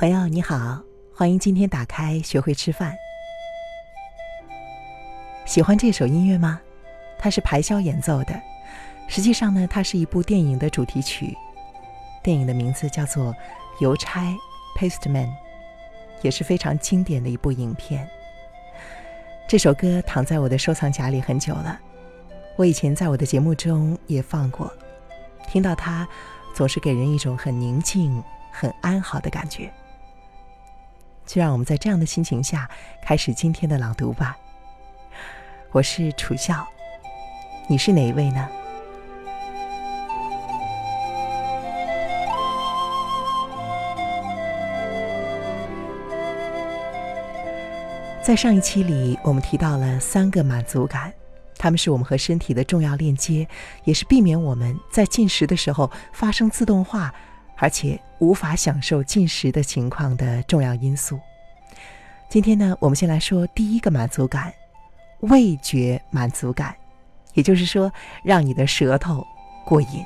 朋友你好，欢迎今天打开学会吃饭。喜欢这首音乐吗？它是排箫演奏的。实际上呢，它是一部电影的主题曲。电影的名字叫做《邮差》（Postman），也是非常经典的一部影片。这首歌躺在我的收藏夹里很久了。我以前在我的节目中也放过，听到它，总是给人一种很宁静、很安好的感觉。就让我们在这样的心情下开始今天的朗读吧。我是楚笑，你是哪一位呢？在上一期里，我们提到了三个满足感，它们是我们和身体的重要链接，也是避免我们在进食的时候发生自动化，而且无法享受进食的情况的重要因素。今天呢，我们先来说第一个满足感——味觉满足感，也就是说，让你的舌头过瘾。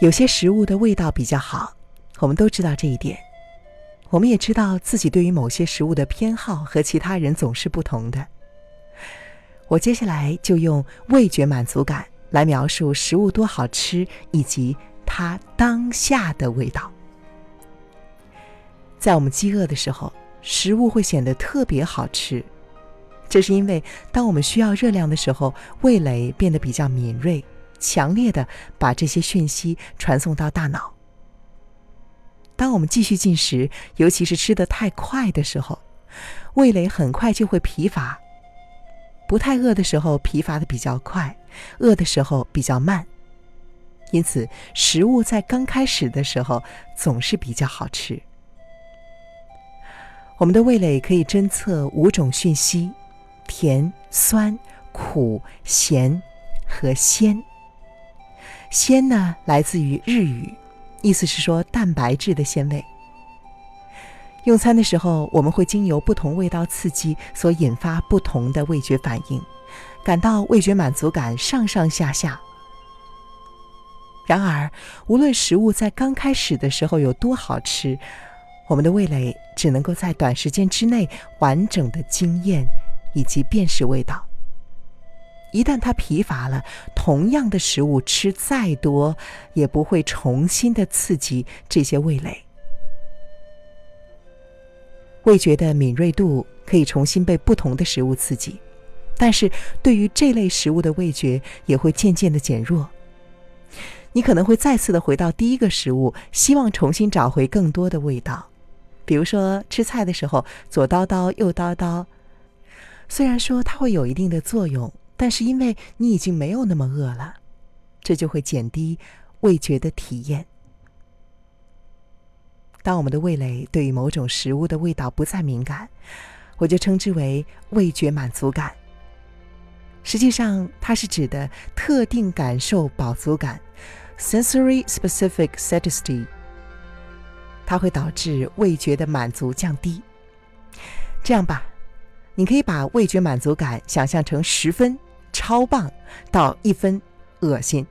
有些食物的味道比较好，我们都知道这一点。我们也知道自己对于某些食物的偏好和其他人总是不同的。我接下来就用味觉满足感来描述食物多好吃以及它当下的味道。在我们饥饿的时候，食物会显得特别好吃，这是因为当我们需要热量的时候，味蕾变得比较敏锐。强烈的把这些讯息传送到大脑。当我们继续进食，尤其是吃的太快的时候，味蕾很快就会疲乏。不太饿的时候，疲乏的比较快；饿的时候比较慢。因此，食物在刚开始的时候总是比较好吃。我们的味蕾可以侦测五种讯息：甜、酸、苦、咸和鲜。鲜呢，来自于日语，意思是说蛋白质的鲜味。用餐的时候，我们会经由不同味道刺激所引发不同的味觉反应，感到味觉满足感上上下下。然而，无论食物在刚开始的时候有多好吃，我们的味蕾只能够在短时间之内完整的经验以及辨识味道。一旦它疲乏了，同样的食物吃再多，也不会重新的刺激这些味蕾。味觉的敏锐度可以重新被不同的食物刺激，但是对于这类食物的味觉也会渐渐的减弱。你可能会再次的回到第一个食物，希望重新找回更多的味道。比如说吃菜的时候，左叨叨右叨叨，虽然说它会有一定的作用。但是因为你已经没有那么饿了，这就会减低味觉的体验。当我们的味蕾对于某种食物的味道不再敏感，我就称之为味觉满足感。实际上，它是指的特定感受饱足感 （sensory specific satiety）。它会导致味觉的满足降低。这样吧，你可以把味觉满足感想象成十分。超棒到一分恶心，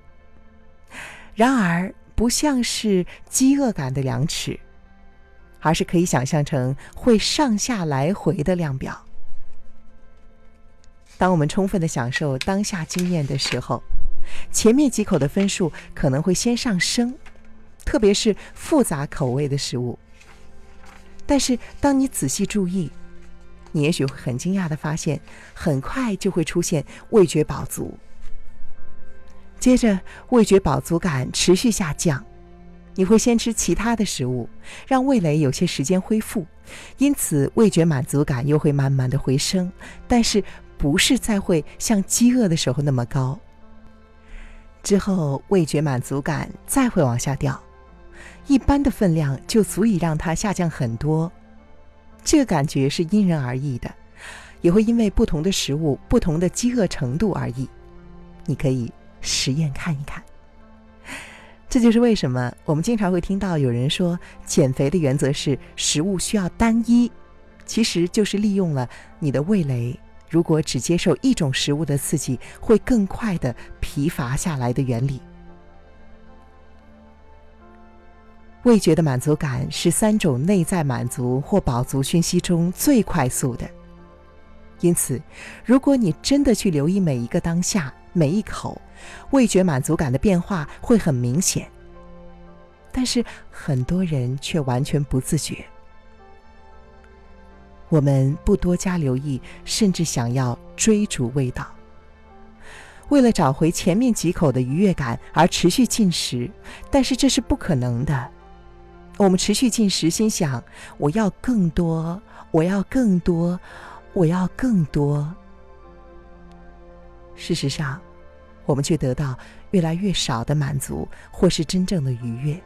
然而不像是饥饿感的量尺，而是可以想象成会上下来回的量表。当我们充分的享受当下经验的时候，前面几口的分数可能会先上升，特别是复杂口味的食物。但是当你仔细注意，你也许会很惊讶的发现，很快就会出现味觉饱足，接着味觉饱足感持续下降，你会先吃其他的食物，让味蕾有些时间恢复，因此味觉满足感又会慢慢的回升，但是不是再会像饥饿的时候那么高。之后味觉满足感再会往下掉，一般的分量就足以让它下降很多。这个感觉是因人而异的，也会因为不同的食物、不同的饥饿程度而异。你可以实验看一看。这就是为什么我们经常会听到有人说，减肥的原则是食物需要单一，其实就是利用了你的味蕾如果只接受一种食物的刺激，会更快的疲乏下来的原理。味觉的满足感是三种内在满足或饱足讯息中最快速的。因此，如果你真的去留意每一个当下、每一口，味觉满足感的变化会很明显。但是很多人却完全不自觉。我们不多加留意，甚至想要追逐味道，为了找回前面几口的愉悦感而持续进食，但是这是不可能的。我们持续进食，心想我要更多，我要更多，我要更多。事实上，我们却得到越来越少的满足，或是真正的愉悦。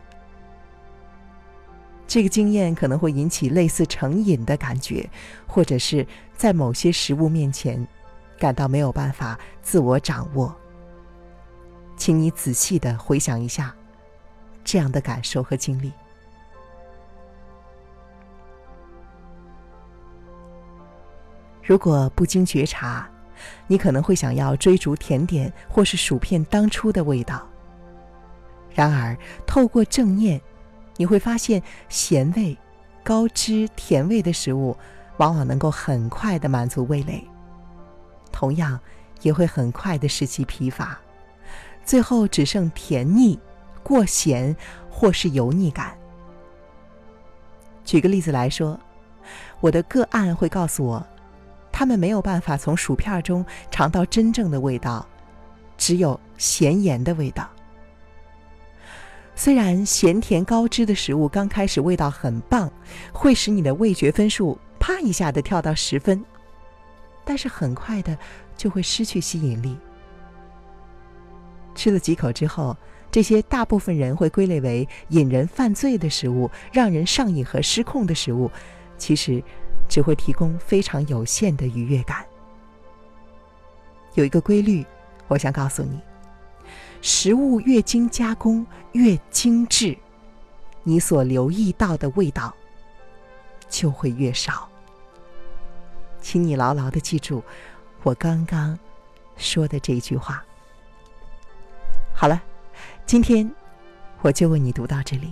这个经验可能会引起类似成瘾的感觉，或者是在某些食物面前感到没有办法自我掌握。请你仔细的回想一下这样的感受和经历。如果不经觉察，你可能会想要追逐甜点或是薯片当初的味道。然而，透过正念，你会发现咸味、高脂、甜味的食物，往往能够很快的满足味蕾，同样也会很快的使其疲乏，最后只剩甜腻、过咸或是油腻感。举个例子来说，我的个案会告诉我。他们没有办法从薯片中尝到真正的味道，只有咸盐的味道。虽然咸甜高脂的食物刚开始味道很棒，会使你的味觉分数啪一下的跳到十分，但是很快的就会失去吸引力。吃了几口之后，这些大部分人会归类为引人犯罪的食物，让人上瘾和失控的食物，其实。只会提供非常有限的愉悦感。有一个规律，我想告诉你：食物越经加工越精致，你所留意到的味道就会越少。请你牢牢的记住我刚刚说的这一句话。好了，今天我就为你读到这里。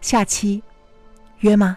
下期约吗？